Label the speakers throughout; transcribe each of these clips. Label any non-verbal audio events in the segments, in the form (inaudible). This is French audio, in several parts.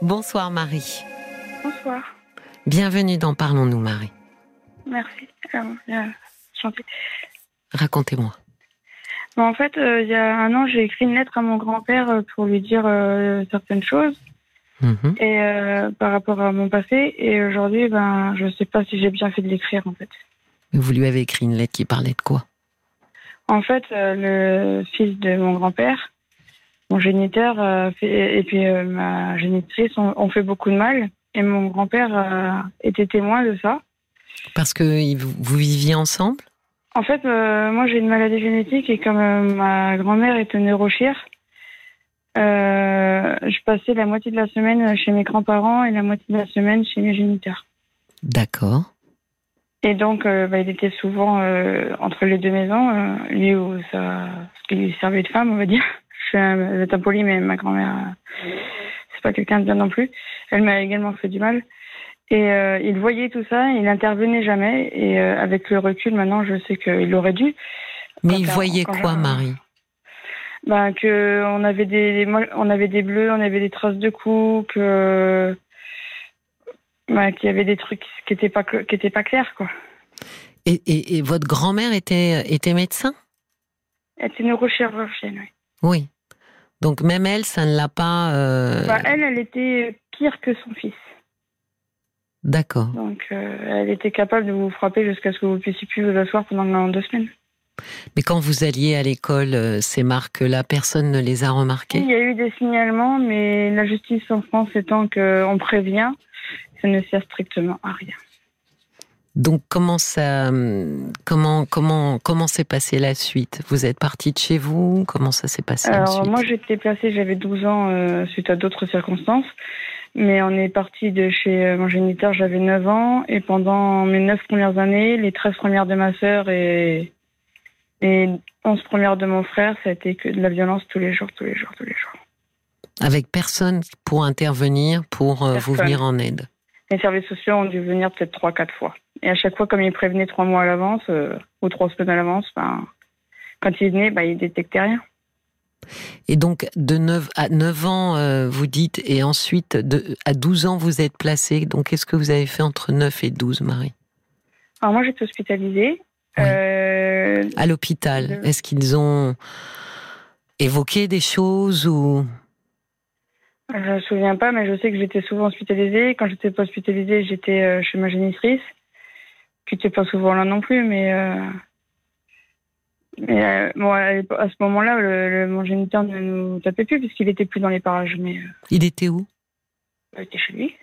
Speaker 1: Bonsoir Marie.
Speaker 2: Bonsoir.
Speaker 1: Bienvenue dans Parlons-nous Marie.
Speaker 2: Merci. Euh, gentil.
Speaker 1: Racontez-moi.
Speaker 2: Bon, en fait, euh, il y a un an, j'ai écrit une lettre à mon grand-père euh, pour lui dire euh, certaines choses
Speaker 1: Mhm.
Speaker 2: et euh, par rapport à mon passé. Et aujourd'hui, ben, je sais pas si j'ai bien fait de l'écrire, en fait.
Speaker 1: Vous lui avez écrit une lettre qui parlait de quoi?
Speaker 2: En fait, euh, le fils de mon grand-père, mon géniteur euh, fait- et puis euh, ma génitrice ont, fait beaucoup de mal. Et mon grand-père euh, était témoin de ça.
Speaker 1: Parce que vous viviez ensemble?
Speaker 2: En fait, moi j'ai une maladie génétique et comme ma grand-mère était neurochir, euh, je passais la moitié de la semaine chez mes grands-parents et la moitié de la semaine chez mes géniteurs.
Speaker 1: D'accord.
Speaker 2: Et donc, euh, bah, il était souvent euh, entre les deux maisons, lui où ça, ce qui lui servait de femme, on va dire. Vais être impoli, mais ma grand-mère, euh, c'est pas quelqu'un de bien non plus. Elle m'a également fait du mal. Et euh, il voyait tout ça, il n'intervenait jamais. Et euh, avec le recul, maintenant, je sais qu'il aurait dû.
Speaker 1: Mais
Speaker 2: Quand
Speaker 1: il voyait quoi,
Speaker 2: je-
Speaker 1: Marie?
Speaker 2: Ben, que on avait des, on avait des bleus, on avait des traces de coups, que ben, qu'il y avait des trucs qui étaient pas qui étaient pas clairs, quoi.
Speaker 1: et, et- et votre grand-mère était, était médecin?
Speaker 2: Elle était neurochirurgienne, oui.
Speaker 1: Oui. Donc même elle, ça ne l'a pas... euh,
Speaker 2: Bah, elle, elle était pire que son fils.
Speaker 1: D'accord.
Speaker 2: Donc, euh, elle était capable de vous frapper jusqu'à ce que vous puissiez plus vous asseoir pendant deux semaines.
Speaker 1: Mais quand vous alliez à l'école, euh, ces marques-là, personne ne les a remarquées?
Speaker 2: Il y a eu des signalements, mais la justice en France étant qu'on prévient, ça ne sert strictement à rien.
Speaker 1: Donc comment ça, comment comment comment s'est passée la suite? Vous êtes partie de chez vous? Comment ça s'est passé
Speaker 2: Alors,
Speaker 1: ensuite
Speaker 2: moi, j'étais placée, j'avais 12 ans euh, suite à d'autres circonstances. Mais on est parti de chez euh, mon géniteur, j'avais 9 ans. Et pendant mes 9 premières années, les 13 premières de ma sœur et les 11 premières de mon frère, ça a été que de la violence tous les jours, tous les jours, tous les jours.
Speaker 1: Avec personne pour intervenir, pour euh, vous venir en aide?
Speaker 2: Les services sociaux ont dû venir peut-être 3-4 fois. Et à chaque fois, comme ils prévenaient 3 mois à l'avance euh, ou 3 semaines à l'avance, ben, quand ils venaient, ben, ils détectaient rien.
Speaker 1: Et donc de 9 à 9 ans, euh, vous dites, et ensuite de, à 12 ans, vous êtes placé. Donc qu'est-ce que vous avez fait entre 9 et 12, Marie?
Speaker 2: Alors moi, j'étais hospitalisée.
Speaker 1: Oui.
Speaker 2: Euh,
Speaker 1: À l'hôpital, est-ce qu'ils ont évoqué des choses ou?
Speaker 2: Je me souviens pas, mais je sais que j'étais souvent hospitalisée. Quand j'étais pas hospitalisée, j'étais chez ma génitrice, qui était pas souvent là non plus, mais euh, mais euh, bon, à ce moment-là, le, le- mon géniteur ne nous tapait plus puisqu'il était plus dans les parages, mais euh,
Speaker 1: il était où?
Speaker 2: Il était chez lui.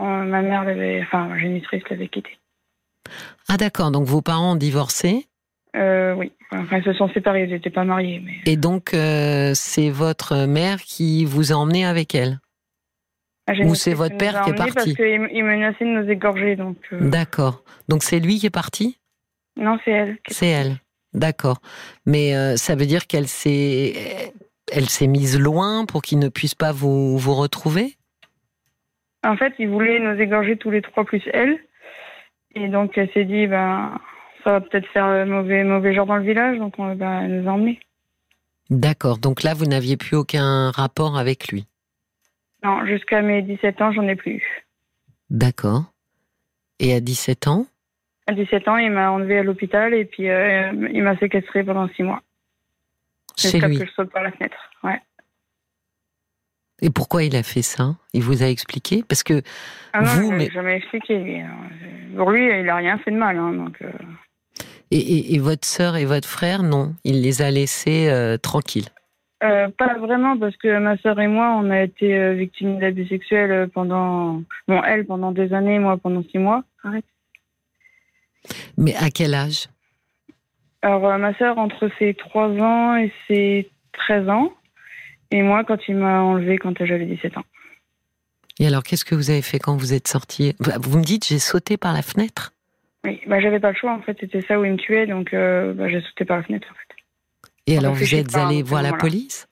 Speaker 2: Euh, ma mère l'avait, enfin ma génitrice l'avait quitté.
Speaker 1: Ah d'accord, donc vos parents ont divorcé?
Speaker 2: Oui, enfin ils se sont séparés, ils n'étaient pas mariés, mais
Speaker 1: Et donc, c'est votre mère qui vous a emmené avec elle? Ou
Speaker 2: génitrice
Speaker 1: c'est votre père qui est parti
Speaker 2: Parce qu'il il menaçait de nous égorger, donc euh,
Speaker 1: D'accord. Donc, c'est lui qui est parti?
Speaker 2: Non, c'est elle.
Speaker 1: C'est elle. D'accord. Mais euh, ça veut dire qu'elle s'est, elle s'est mise loin pour qu'il ne puisse pas vous, vous retrouver?
Speaker 2: En fait, il voulait nous égorger tous les trois plus elle. Et donc, elle s'est dit, ben, ça va peut-être faire euh, mauvais, mauvais genre dans le village, donc on, ben, elle nous a emmenés.
Speaker 1: D'accord. Donc là, vous n'aviez plus aucun rapport avec lui?
Speaker 2: Non, jusqu'à mes 17 ans, j'en ai plus eu.
Speaker 1: D'accord. Et à 17 ans?
Speaker 2: À 17 ans, il m'a enlevé à l'hôpital et puis euh, il m'a séquestré pendant 6 mois.
Speaker 1: Chez
Speaker 2: Jusqu'à que je saute par la fenêtre. Ouais.
Speaker 1: Et pourquoi il a fait ça? Il vous a expliqué? Parce que
Speaker 2: Ah non,
Speaker 1: Vous,
Speaker 2: je
Speaker 1: mais-
Speaker 2: jamais expliqué. hein. Pour lui, il a rien fait de mal. Hein, donc, euh,
Speaker 1: et, et- et votre sœur et votre frère, non, il les a laissés euh, tranquilles.
Speaker 2: Euh, pas vraiment, parce que ma sœur et moi, on a été euh, victimes d'abus sexuels euh, pendant. Bon, elle pendant des années, moi pendant 6 mois. Arrête.
Speaker 1: Mais à quel âge?
Speaker 2: Alors, euh, ma sœur, entre ses 3 ans et ses 13 ans. Et moi, quand il m'a enlevé quand j'avais 17 ans.
Speaker 1: Et alors, qu'est-ce que vous avez fait quand vous êtes sorti Vous me dites, j'ai sauté par la fenêtre
Speaker 2: Oui, bah, j'avais pas le choix, en fait. C'était ça où il me tuait, donc euh, bah, j'ai sauté par la fenêtre, en fait.
Speaker 1: Et alors, vous êtes allé voir la police?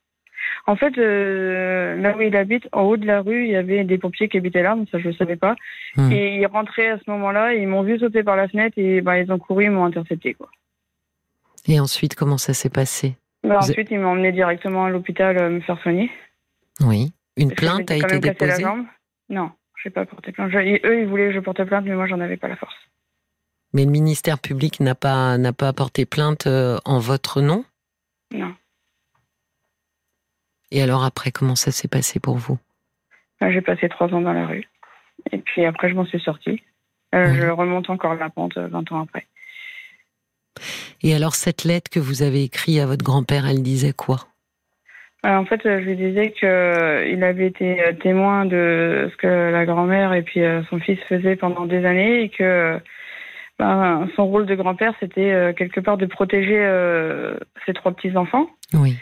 Speaker 2: En fait, euh, là où il habite, en haut de la rue, il y avait des pompiers qui habitaient là, mais ça, je le savais pas.
Speaker 1: Hmm.
Speaker 2: Et ils rentraient à ce moment-là, ils m'ont vu sauter par la fenêtre, et bah, ils ont couru, ils m'ont intercepté, quoi.
Speaker 1: Et ensuite, comment ça s'est passé?
Speaker 2: Bah, ensuite, ils m'ont emmené directement à l'hôpital euh, me faire soigner.
Speaker 1: Oui. Une
Speaker 2: Parce
Speaker 1: plainte a été
Speaker 2: cassé la
Speaker 1: déposée?
Speaker 2: jambe. Non, je n'ai pas porté plainte. eux, ils voulaient que je porte plainte, mais moi, j'en avais pas la force.
Speaker 1: Mais le ministère public n'a pas, n'a pas porté plainte euh, en votre nom?
Speaker 2: Non.
Speaker 1: Et alors après, comment ça s'est passé pour vous?
Speaker 2: J'ai passé trois ans dans la rue. Et puis après, je m'en suis sortie. Euh, je remonte encore la pente 20 ans après.
Speaker 1: Et alors, cette lettre que vous avez écrite à votre grand-père, elle disait quoi?
Speaker 2: Euh, En fait, je lui disais qu'il euh, avait été euh, témoin de ce que la grand-mère et puis son fils faisaient pendant des années et que ben, son rôle de grand-père, c'était quelque part de protéger ses trois petits-enfants.
Speaker 1: Oui.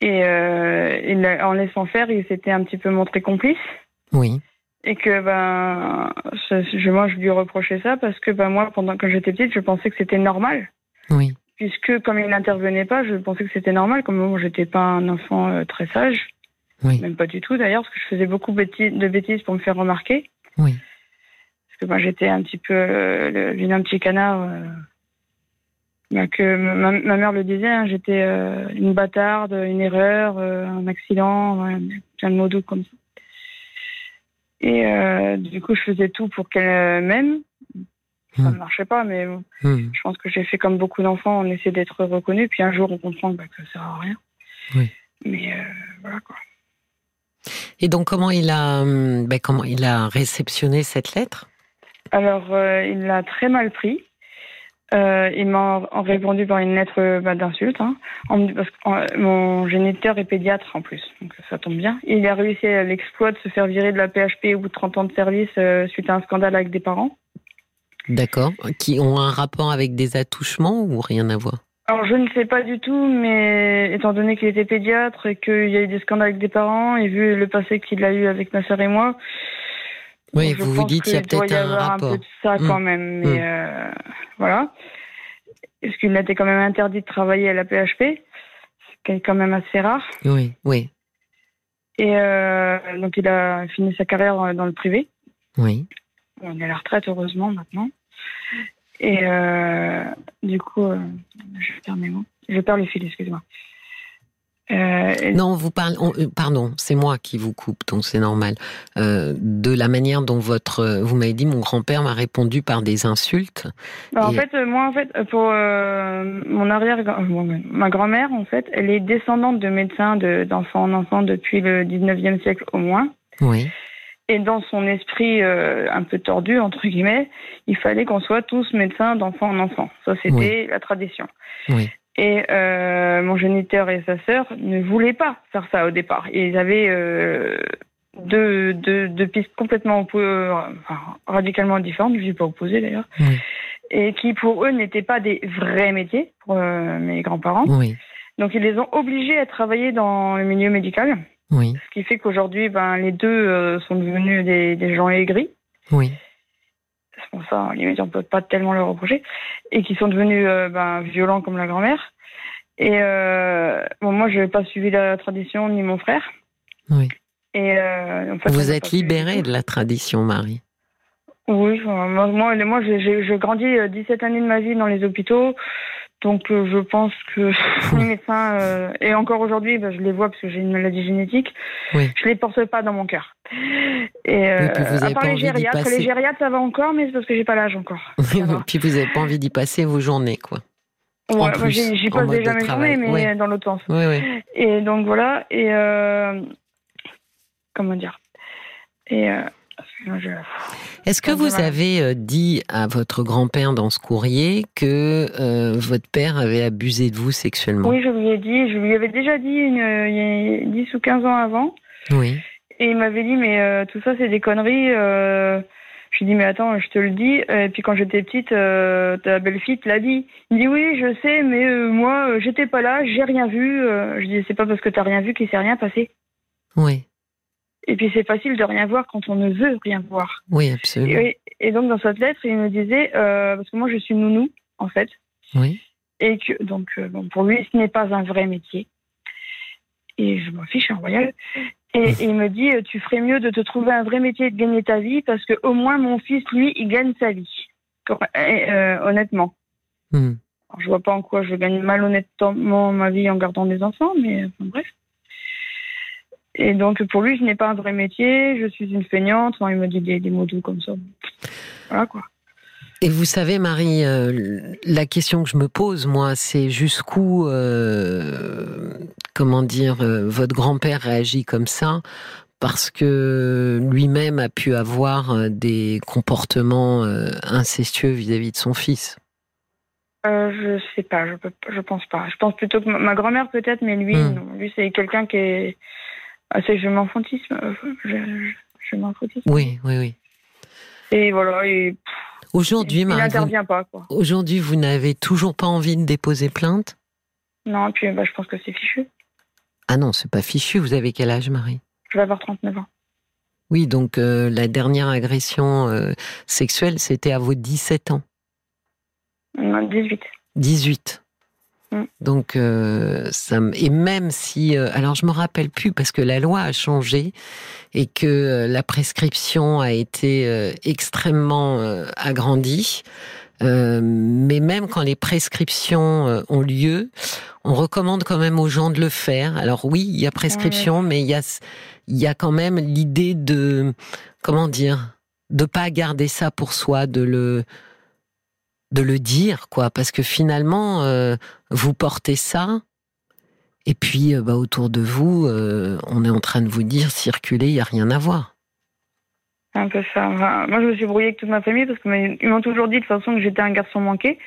Speaker 2: Et en laissant faire, il s'était un petit peu montré complice.
Speaker 1: Oui
Speaker 2: et que ben je, moi je lui reprochais ça parce que ben moi pendant que j'étais petite je pensais que c'était normal
Speaker 1: oui
Speaker 2: puisque comme il n'intervenait pas je pensais que c'était normal comme moi j'étais pas un enfant euh, très sage
Speaker 1: oui.
Speaker 2: même pas du tout d'ailleurs parce que je faisais beaucoup de bêtises pour me faire remarquer
Speaker 1: oui
Speaker 2: que moi j'étais un petit peu euh, un petit canard euh, ben, que ma, mère le disait hein, j'étais euh, une bâtarde une erreur un accident plein de mots doux comme ça et euh, du coup, je faisais tout pour qu'elle m'aime. Ça ne hmm. marchait pas, mais hmm. je pense que j'ai fait comme beaucoup d'enfants, on essaie d'être reconnu, puis un jour on comprend bah, que ça sert à rien.
Speaker 1: Oui.
Speaker 2: Mais euh, voilà quoi.
Speaker 1: Et donc comment il a, bah, comment il a réceptionné cette lettre?
Speaker 2: Alors euh, il l'a très mal pris. Euh, il m'a répondu par une lettre bah, d'insulte. Hein, parce que mon géniteur est pédiatre en plus, donc ça tombe bien. Il a réussi à l'exploit de se faire virer de la PHP au bout de 30 ans de service euh, suite à un scandale avec des parents.
Speaker 1: D'accord. Qui ont un rapport avec des attouchements ou rien à voir?
Speaker 2: Alors je ne sais pas du tout, mais étant donné qu'il était pédiatre et qu'il y a eu des scandales avec des parents, et vu le passé qu'il a eu avec ma sœur et moi,
Speaker 1: oui, vous vous dites qu'il y a peut-être un rapport.
Speaker 2: un peu de ça quand hmm. même, mais hmm. euh, voilà. Est-ce qu'il a été quand même interdit de travailler à la PHP, ce qui est quand même assez rare.
Speaker 1: Oui, oui.
Speaker 2: Et euh, donc il a fini sa carrière dans le privé.
Speaker 1: Oui.
Speaker 2: On est à la retraite heureusement maintenant. Et euh, du coup, je perds mes mots. Je perds le fil, excusez-moi.
Speaker 1: Euh, non, vous parlez. Euh, pardon, c'est moi qui vous coupe, donc c'est normal. Euh, de la manière dont votre, vous m'avez dit, mon grand-père m'a répondu par des insultes.
Speaker 2: Bah, en fait, moi, en fait, pour mon arrière, ma grand-mère, en fait, elle est descendante de médecins d'enfants en enfants depuis le 19e siècle au moins.
Speaker 1: Oui.
Speaker 2: Et dans son esprit un peu tordu, entre guillemets, il fallait qu'on soit tous médecins d'enfant en enfant. Ça, c'était la tradition.
Speaker 1: Oui.
Speaker 2: Et euh, mon géniteur et sa sœur ne voulaient pas faire ça au départ. Ils avaient euh, deux, deux, deux, pistes complètement enfin, radicalement différentes, je ne dis pas opposées d'ailleurs, et qui pour eux n'étaient pas des vrais métiers pour euh, mes grands-parents.
Speaker 1: Oui.
Speaker 2: Donc ils les ont obligés à travailler dans le milieu médical.
Speaker 1: Oui.
Speaker 2: Ce qui fait qu'aujourd'hui, ben, les deux sont devenus des, des gens aigris.
Speaker 1: Oui.
Speaker 2: Pour ça, limite, on peut pas tellement leur reprocher. Et qui sont devenus euh, ben, violents comme la grand-mère. Et euh, bon, moi, je n'ai pas suivi la tradition, ni mon frère.
Speaker 1: Oui.
Speaker 2: Et euh,
Speaker 1: Vous êtes libérée de la tradition, Marie
Speaker 2: Oui, moi, moi, moi j'ai grandi 17 années de ma vie dans les hôpitaux. Donc je pense que (laughs) les médecins, et encore aujourd'hui, ben, je les vois parce que j'ai une maladie génétique,
Speaker 1: oui.
Speaker 2: je les porte pas dans mon cœur. Et euh, à part les gériatres, les gériatres ça va encore, mais c'est parce que j'ai pas l'âge encore. (laughs)
Speaker 1: puis vous n'avez pas envie d'y passer vos journées, quoi.
Speaker 2: Ouais, j'y passe déjà mes journées, mais dans l'autre sens.
Speaker 1: Oui, oui.
Speaker 2: Et donc voilà, et euh, comment dire? Et euh,
Speaker 1: est-ce que vous avez euh, dit à votre grand-père dans ce courrier que euh, votre père avait abusé de vous sexuellement?
Speaker 2: Oui, je lui ai dit. Je lui avais déjà dit une, il y a 10 ou 15 ans avant.
Speaker 1: Oui.
Speaker 2: Et il m'avait dit, mais euh, tout ça, c'est des conneries. Euh... Je lui ai dit, mais attends, je te le dis. Et puis quand j'étais petite, euh, ta belle-fille te l'a dit. Il dit, oui, je sais, mais euh, moi, j'étais pas là, j'ai rien vu. je dis, c'est pas parce que t'as rien vu qu'il s'est rien passé.
Speaker 1: Oui.
Speaker 2: Et puis c'est facile de rien voir quand on ne veut rien voir.
Speaker 1: Oui, absolument.
Speaker 2: Et, donc dans cette lettre, il me disait, parce que moi je suis nounou, en fait.
Speaker 1: Oui.
Speaker 2: Et que, donc, bon, pour lui, ce n'est pas un vrai métier. Et je m'en fiche, en royal. Et, il me dit, euh, tu ferais mieux de te trouver un vrai métier et de gagner ta vie parce que au moins mon fils, lui, il gagne sa vie. Euh, honnêtement.
Speaker 1: Hmm.
Speaker 2: Je vois pas en quoi je gagne malhonnêtement ma vie en gardant des enfants, mais bref. Et donc, pour lui, je n'ai pas un vrai métier, je suis une feignante. il me dit des, mots doux comme ça. Voilà, quoi.
Speaker 1: Et vous savez, Marie, euh, la question que je me pose, moi, c'est jusqu'où, euh, comment dire, euh, votre grand-père réagit comme ça parce que lui-même a pu avoir des comportements incestueux vis-à-vis de son fils?
Speaker 2: je sais pas, je, je pense pas. Je pense plutôt que ma grand-mère peut-être, mais lui, hmm. non. Lui, c'est quelqu'un qui est assez je m'enfantisme. Je, je,
Speaker 1: Oui, oui, oui.
Speaker 2: Et voilà. Et,
Speaker 1: Aujourd'hui,
Speaker 2: Marie, pas.
Speaker 1: Aujourd'hui, vous n'avez toujours pas envie de déposer plainte?
Speaker 2: Non, et puis bah, je pense que c'est fichu.
Speaker 1: Ah non, c'est pas fichu. Vous avez quel âge, Marie?
Speaker 2: Je vais avoir 39 ans.
Speaker 1: Oui, donc euh, la dernière agression euh, sexuelle, c'était à vos 17 ans.
Speaker 2: Non, 18.
Speaker 1: 18. Mm. Donc, euh, ça, et même si, euh, alors je me rappelle plus parce que la loi a changé et que euh, la prescription a été extrêmement agrandie. mais même quand les prescriptions ont lieu, on recommande quand même aux gens de le faire. Alors oui, il y a prescription, mais il y a, il y a quand même l'idée de, comment dire, de pas garder ça pour soi, de le, de le dire, quoi, parce que finalement, euh, vous portez ça, et puis euh, bah, autour de vous, euh, on est en train de vous dire circuler, il n'y a rien à voir.
Speaker 2: Un peu ça. moi, je me suis brouillée avec toute ma famille parce qu'ils m'ont toujours dit de toute façon que j'étais un garçon manqué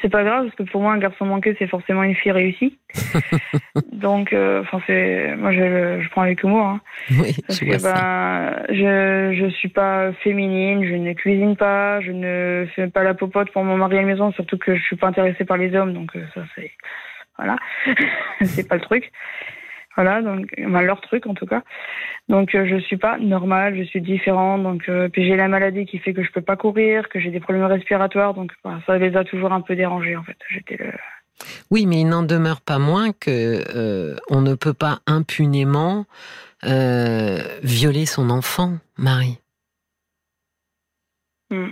Speaker 2: c'est pas grave parce que pour moi un garçon manqué c'est forcément une fille réussie. (laughs) Donc euh, enfin c'est moi je, je prends avec humour hein.
Speaker 1: Oui,
Speaker 2: parce que ben je je suis pas féminine, je ne cuisine pas, je ne fais pas la popote pour mon mari à la maison surtout que je suis pas intéressée par les hommes donc euh, ça c'est voilà. (laughs) c'est pas le truc. Voilà, donc leur truc en tout cas. Donc euh, je suis pas normale, je suis différente. Donc euh, puis j'ai la maladie qui fait que je peux pas courir, que j'ai des problèmes respiratoires. Donc ça les a toujours un peu dérangés en fait. J'étais le...
Speaker 1: Oui, mais il n'en demeure pas moins que euh, on ne peut pas impunément violer son enfant, Marie.
Speaker 2: Hmm.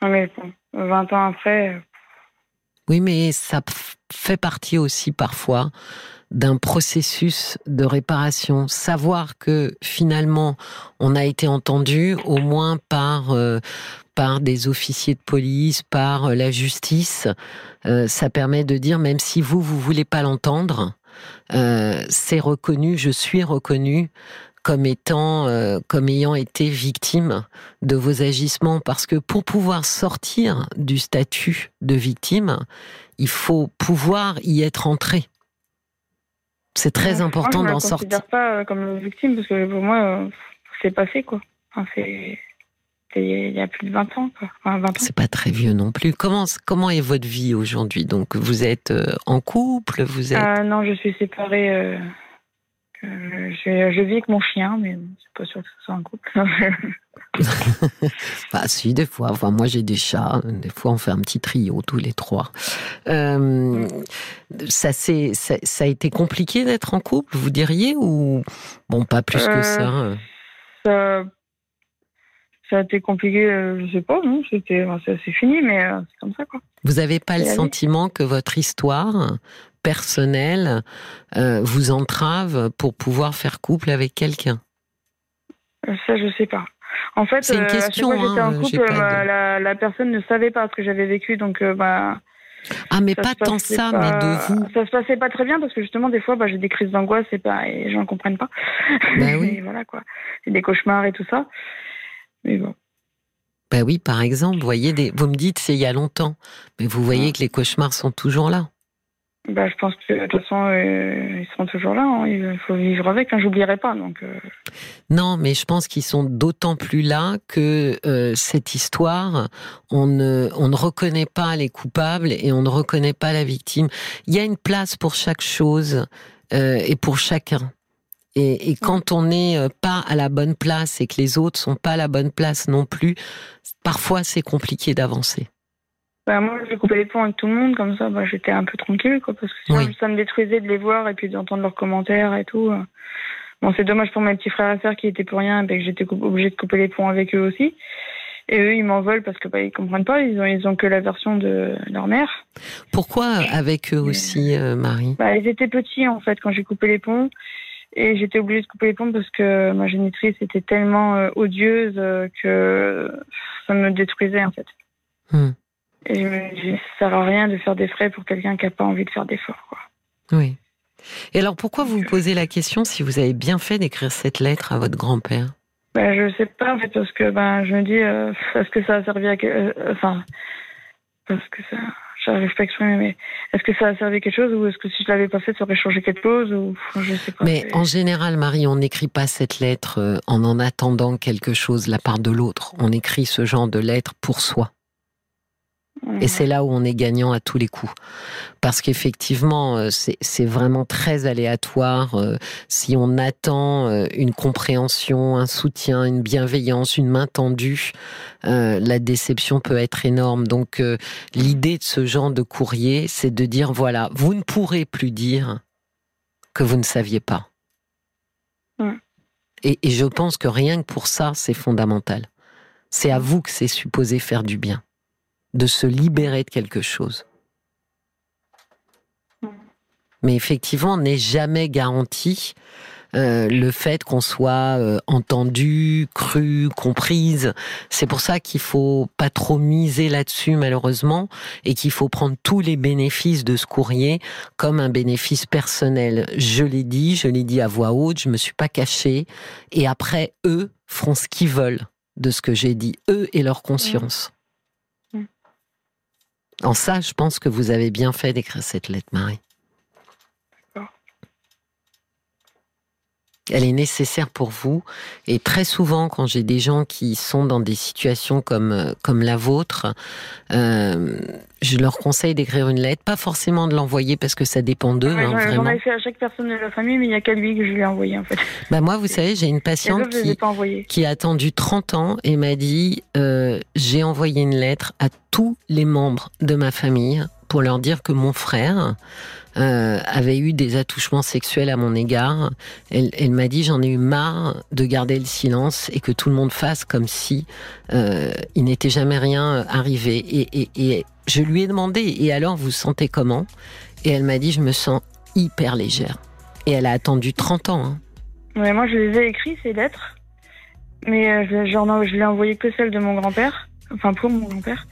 Speaker 2: mais bon, 20 ans après.
Speaker 1: Oui, mais ça fait partie aussi parfois d'un processus de réparation, savoir que finalement on a été entendu au moins par euh, par des officiers de police, par euh, la justice, euh, ça permet de dire même si vous vous voulez pas l'entendre, c'est reconnu, je suis reconnu comme étant, comme ayant été victime de vos agissements, parce que pour pouvoir sortir du statut de victime, il faut pouvoir y être entré. C'est très important d'en sortir.
Speaker 2: Je ne pas euh, comme victime parce que pour moi, euh, c'est passé quoi. Enfin, c'est il y a plus de 20 ans. Enfin,
Speaker 1: C'est pas très vieux non plus. Comment, comment est votre vie aujourd'hui? Donc, vous êtes euh, en couple vous êtes...
Speaker 2: Non, je suis séparée. je, vis avec mon chien, mais c'est pas sûr que ce soit un couple. (laughs)
Speaker 1: bah si, des fois. Enfin, moi j'ai des chats. Des fois, on fait un petit trio tous les trois. Euh, ça, c'est, ça, a été compliqué d'être en couple, vous diriez, ou bon, pas plus que euh,
Speaker 2: ça. ça. Ça a été compliqué, euh, je sais pas, non, c'était, c'est fini, mais c'est comme ça, quoi.
Speaker 1: Vous n'avez pas le sentiment que votre histoire personnelle vous entrave pour pouvoir faire couple avec quelqu'un?
Speaker 2: Ça, je sais pas. En fait,
Speaker 1: c'est une question.
Speaker 2: Euh, j'étais en couple, la, la, personne ne savait pas ce que j'avais vécu, donc euh, bah.
Speaker 1: Ah, mais pas tant ça, mais de vous.
Speaker 2: Ça se passait pas très bien parce que justement, des fois, bah, j'ai des crises d'angoisse et, pas, et les gens ne comprennent pas.
Speaker 1: Bah (laughs) oui.
Speaker 2: voilà quoi. J'ai des cauchemars et tout ça. Mais bon.
Speaker 1: Bah oui, par exemple, vous voyez, des... vous me dites c'est il y a longtemps, mais vous voyez que les cauchemars sont toujours là.
Speaker 2: Bah, je pense que de toute façon, euh, ils seront toujours là. Hein. Il faut vivre avec. Hein. J'oublierai pas. Donc. Euh.
Speaker 1: Non, mais je pense qu'ils sont d'autant plus là que euh, cette histoire, on ne, on ne reconnaît pas les coupables et on ne reconnaît pas la victime. Il y a une place pour chaque chose et pour chacun. Et, et quand on n'est pas à la bonne place et que les autres sont pas à la bonne place non plus, parfois c'est compliqué d'avancer.
Speaker 2: Bah, moi, j'ai coupé les ponts avec tout le monde, comme ça, bah, j'étais un peu tranquille, quoi, parce que sinon, ça me détruisait de les voir et puis d'entendre leurs commentaires et tout. Bon, c'est dommage pour mes petits frères et sœurs qui étaient pour rien, et que j'étais obligée de couper les ponts avec eux aussi. Et eux, ils m'en veulent parce que bah, ils comprennent pas, ils ont, ils ont que la version de leur mère.
Speaker 1: Pourquoi avec eux aussi, euh, Marie?
Speaker 2: bah, Ils étaient petits, en fait, quand j'ai coupé les ponts. Et j'étais obligée de couper les ponts parce que ma génitrice était tellement euh, odieuse euh, que ça me détruisait en fait. Hmm. Et je me dis, ça sert à rien de faire des frais pour quelqu'un qui n'a pas envie de faire d'efforts.
Speaker 1: Oui. Et alors pourquoi vous vous posez la question si vous avez bien fait d'écrire cette lettre à votre grand-père?
Speaker 2: Ben, Je sais pas en fait parce que ben, je me dis, euh, (laughs) est-ce que ça a servi à... enfin, parce que ça j'arrive pas à exprimer, mais est-ce que ça a servi à quelque chose ou est-ce que si je l'avais pas fait, ça aurait changé quelque chose ou je sais pas.
Speaker 1: Mais en général, Marie, on n'écrit pas cette lettre euh, en en attendant quelque chose de la part de l'autre. On écrit ce genre de lettre pour soi. Et c'est là où on est gagnant à tous les coups. Parce qu'effectivement, euh, c'est vraiment très aléatoire. Euh, si on attend euh, une compréhension, un soutien, une bienveillance, une main tendue, la déception peut être énorme. Donc l'idée de ce genre de courrier, c'est de dire, voilà, vous ne pourrez plus dire que vous ne saviez pas. Et, et je pense que rien que pour ça, c'est fondamental. C'est à vous que c'est supposé faire du bien de se libérer de quelque chose. Mais effectivement, n'est jamais garanti euh, le fait qu'on soit euh, entendu, cru, comprise. C'est pour ça qu'il faut pas trop miser là-dessus malheureusement et qu'il faut prendre tous les bénéfices de ce courrier comme un bénéfice personnel. Je l'ai dit, je l'ai dit à voix haute, je me suis pas cachée et après eux feront ce qu'ils veulent de ce que j'ai dit, eux et leur conscience. En ça, je pense que vous avez bien fait d'écrire cette lettre, Marie. Elle est nécessaire pour vous. Et très souvent, quand j'ai des gens qui sont dans des situations comme, euh, comme la vôtre, euh, je leur conseille d'écrire une lettre, pas forcément de l'envoyer parce que ça dépend d'eux.
Speaker 2: Hein, J'en ai fait à chaque personne de la famille, mais il n'y a qu'à lui que je lui ai envoyé en fait.
Speaker 1: Bah moi, vous savez, j'ai une patiente qui, qui, a attendu 30 ans et m'a dit euh, j'ai envoyé une lettre à tous les membres de ma famille pour leur dire que mon frère euh, avait eu des attouchements sexuels à mon égard. Elle, m'a dit j'en ai eu marre de garder le silence et que tout le monde fasse comme si euh, il n'était jamais rien arrivé. Et, je lui ai demandé et alors vous sentez comment? Et elle m'a dit je me sens hyper légère. Et elle a attendu 30 ans. Hein.
Speaker 2: Moi je les ai écrits ces lettres, mais euh, je, genre, je l'ai envoyé que celle de mon grand-père, enfin pour mon grand-père.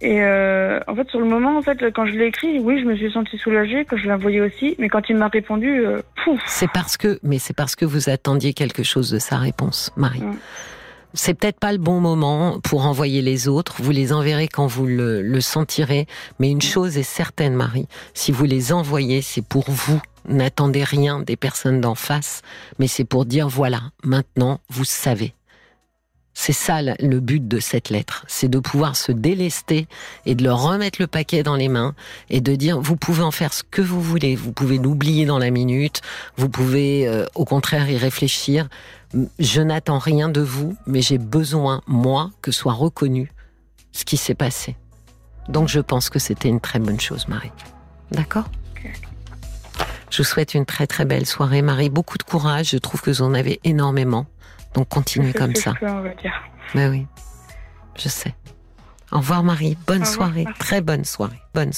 Speaker 2: Et euh, en fait, sur le moment, en fait, quand je l'ai écrit, oui, je me suis sentie soulagée, quand je l'ai envoyé aussi, mais quand il m'a répondu, euh, pouf.
Speaker 1: C'est parce que, mais c'est parce que vous attendiez quelque chose de sa réponse, Marie. C'est peut-être pas le bon moment pour envoyer les autres. Vous les enverrez quand vous le, le sentirez. Mais une chose est certaine, Marie. Si vous les envoyez, c'est pour vous. N'attendez rien des personnes d'en face, mais c'est pour dire voilà, maintenant vous savez. C'est ça le but de cette lettre, c'est de pouvoir se délester et de leur remettre le paquet dans les mains et de dire vous pouvez en faire ce que vous voulez, vous pouvez l'oublier dans la minute, vous pouvez euh, au contraire y réfléchir. Je n'attends rien de vous, mais j'ai besoin moi que soit reconnu ce qui s'est passé. Donc je pense que c'était une très bonne chose, Marie. D'accord? Je vous souhaite une très très belle soirée, Marie. Beaucoup de courage. Je trouve que vous en avez énormément. Donc continuez comme ça. Mais oui, je sais. Au revoir Marie, bonne soirée, très bonne soirée, bonne